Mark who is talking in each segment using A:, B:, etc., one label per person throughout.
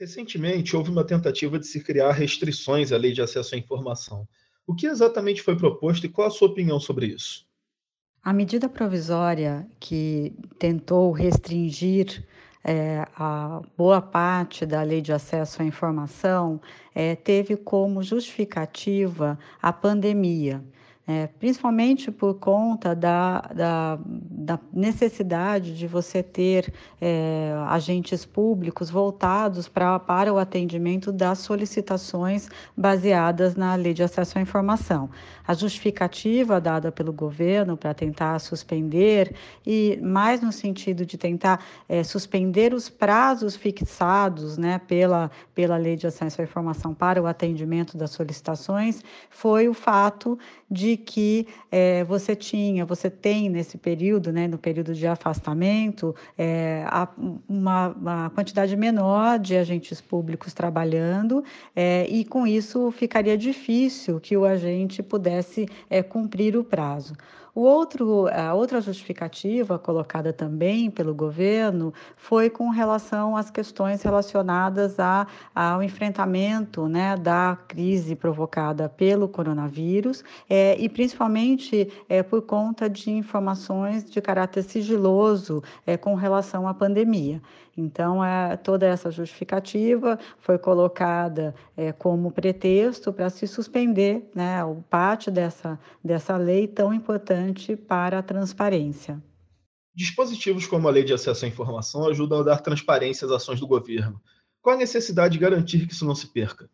A: Recentemente, houve uma tentativa de se criar restrições à lei de acesso à informação. O que exatamente foi proposto e qual a sua opinião sobre isso?
B: A medida provisória que tentou restringir eh, a boa parte da Lei de Acesso à Informação eh, teve como justificativa a pandemia. É, principalmente por conta da, da, da, necessidade de você ter é, agentes públicos voltados pra, para o atendimento das solicitações baseadas na Lei de Acesso à Informação. A justificativa dada pelo governo para tentar suspender, e mais no sentido de tentar é, suspender os prazos fixados né, pela, pela Lei de Acesso à Informação para o atendimento das solicitações, foi o fato de que é, você tinha, você tem nesse período, né, no período de afastamento, é, uma, uma, quantidade menor de agentes públicos trabalhando, é, e com isso ficaria difícil que o agente pudesse cumprir o prazo. O outro, a outra justificativa colocada também pelo governo foi com relação às questões relacionadas a, ao enfrentamento né, da crise provocada pelo coronavírus é, e principalmente é, por conta de informações de caráter sigiloso é, com relação à pandemia. Então, é, toda essa justificativa foi colocada é, como pretexto para se suspender né, o parte dessa, dessa lei tão importante para a transparência.
A: Dispositivos como a Lei de Acesso à Informação ajudam a dar transparência às ações do governo. Qual a necessidade de garantir que isso não se perca?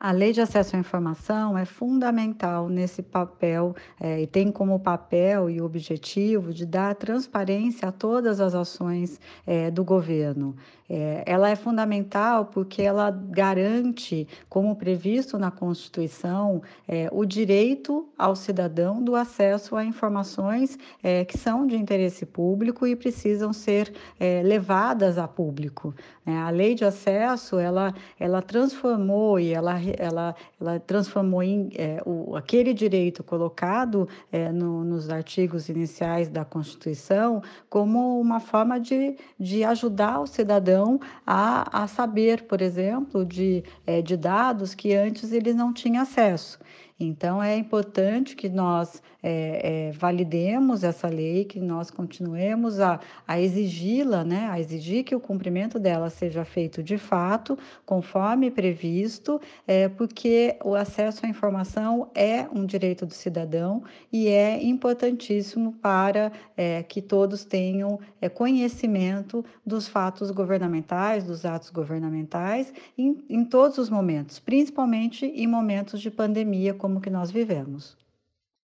B: A lei de acesso à informação é fundamental nesse papel é, e tem como papel e objetivo de dar transparência a todas as ações é, do governo. É, ela é fundamental porque ela garante, como previsto na Constituição, é, o direito ao cidadão do acesso a informações é, que são de interesse público e precisam ser é, levadas a público. A lei de acesso ela, ela transformou e ela ela, ela transformou em, é, o, aquele direito colocado é, no, nos artigos iniciais da Constituição como uma forma de, de ajudar o cidadão a, a saber, por exemplo, de, é, de dados que antes ele não tinha acesso. Então, é importante que nós é, é, validemos essa lei, que nós continuemos a, a exigi-la, né, a exigir que o cumprimento dela seja feito de fato, conforme previsto, é, porque o acesso à informação é um direito do cidadão e é importantíssimo para é, que todos tenham é, conhecimento dos fatos governamentais, dos atos governamentais, em, em todos os momentos, principalmente em momentos de pandemia, como que nós vivemos.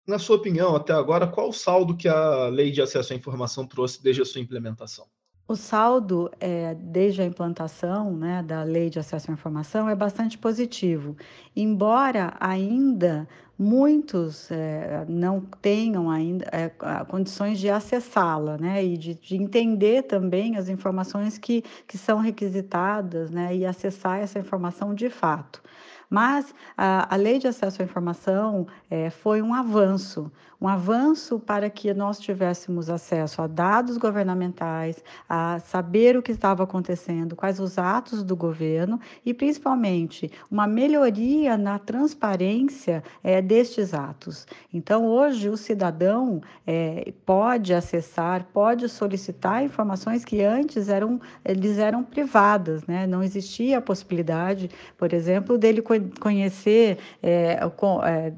A: Na sua opinião, até agora, qual o saldo que a Lei de Acesso à Informação trouxe desde a sua implementação?
B: O saldo, é, desde a implantação né, da Lei de Acesso à Informação, é bastante positivo, embora ainda muitos é, não tenham ainda é, condições de acessá-la, né, e de, de, entender também as informações que, que são requisitadas, né, e acessar essa informação de fato. Mas a, a lei de acesso à informação é, foi um avanço, um avanço para que nós tivéssemos acesso a dados governamentais, a saber o que estava acontecendo, quais os atos do governo e, principalmente, uma melhoria na transparência é, destes atos. Então, hoje, o cidadão é, pode acessar, pode solicitar informações que antes eram, eles eram privadas, né? não existia a possibilidade, por exemplo, dele conhecer é, é,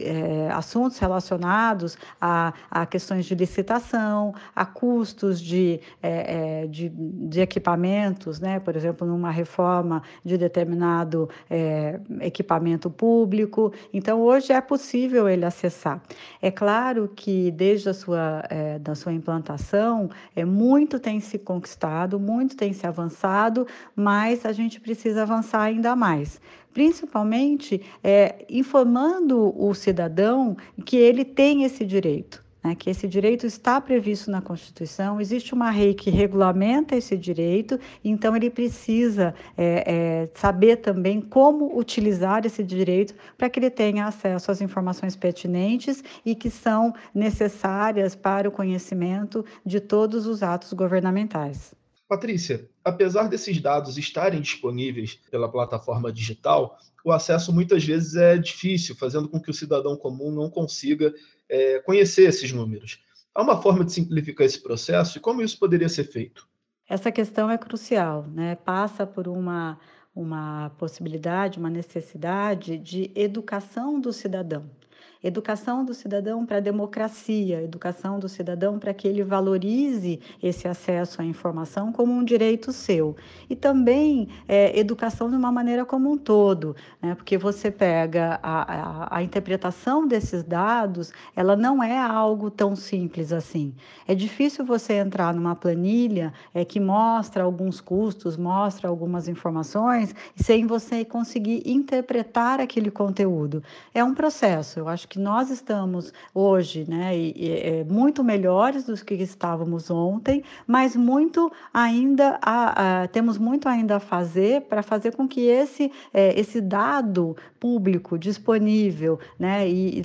B: é, assuntos relacionados a, a, questões de licitação, a custos de, é, é, de, de, equipamentos, né? por exemplo, numa reforma de determinado é, equipamento público. Então, hoje é possível ele acessar. É claro que desde a sua, é, da sua implantação, é, muito tem se conquistado, muito tem se avançado, mas a gente precisa avançar ainda mais principalmente é, informando o cidadão que ele tem esse direito. Né, que esse direito está previsto na Constituição, existe uma lei que regulamenta esse direito, então ele precisa é, é, saber também como utilizar esse direito para que ele tenha acesso às informações pertinentes e que são necessárias para o conhecimento de todos os atos governamentais.
A: Patrícia, apesar desses dados estarem disponíveis pela plataforma digital, o acesso muitas vezes é difícil, fazendo com que o cidadão comum não consiga é, conhecer esses números. Há uma forma de simplificar esse processo e como isso poderia ser feito?
B: Essa questão é crucial, né? Passa por uma, uma possibilidade, uma necessidade de educação do cidadão. Educação do cidadão para a democracia, educação do cidadão para que ele valorize esse acesso à informação como um direito seu. E também é, educação de uma maneira como um todo, né? porque você pega a, a, a interpretação desses dados, ela não é algo tão simples assim. É difícil você entrar numa planilha é, que mostra alguns custos, mostra algumas informações, sem você conseguir interpretar aquele conteúdo. É um processo, eu acho que nós estamos hoje né, e, e, é, muito melhores do que estávamos ontem, mas muito ainda a, a, temos muito ainda a fazer para fazer com que esse, é, esse dado público disponível né, e,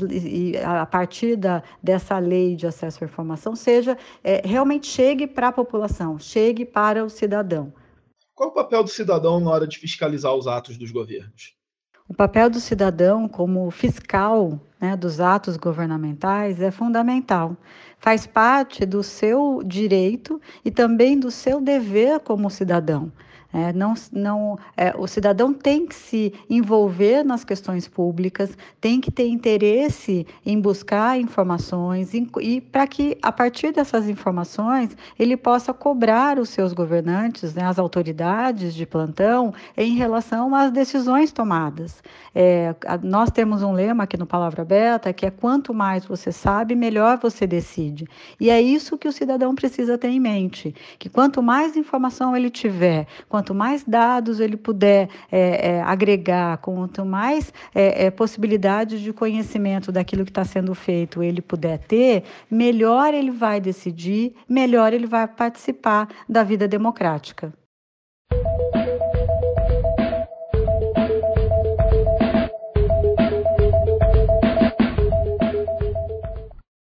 B: e a partir da, dessa lei de acesso à informação seja é, realmente chegue para a população, chegue para o cidadão.
A: Qual o papel do cidadão na hora de fiscalizar os atos dos governos?
B: O papel do cidadão como fiscal né, dos atos governamentais é fundamental. Faz parte do seu direito e também do seu dever como cidadão. É, não, não, é, o cidadão tem que se envolver nas questões públicas, tem que ter interesse em buscar informações em, e para que, a partir dessas informações, ele possa cobrar os seus governantes, né, as autoridades de plantão, em relação às decisões tomadas. É, nós temos um lema aqui no Palavra Aberta que é quanto mais você sabe, melhor você decide. E é isso que o cidadão precisa ter em mente, que quanto mais informação ele tiver, quanto quanto mais dados ele puder é, é, agregar, quanto mais é, é possibilidades de conhecimento daquilo que está sendo feito ele puder ter, melhor ele vai decidir, melhor ele vai participar da vida democrática.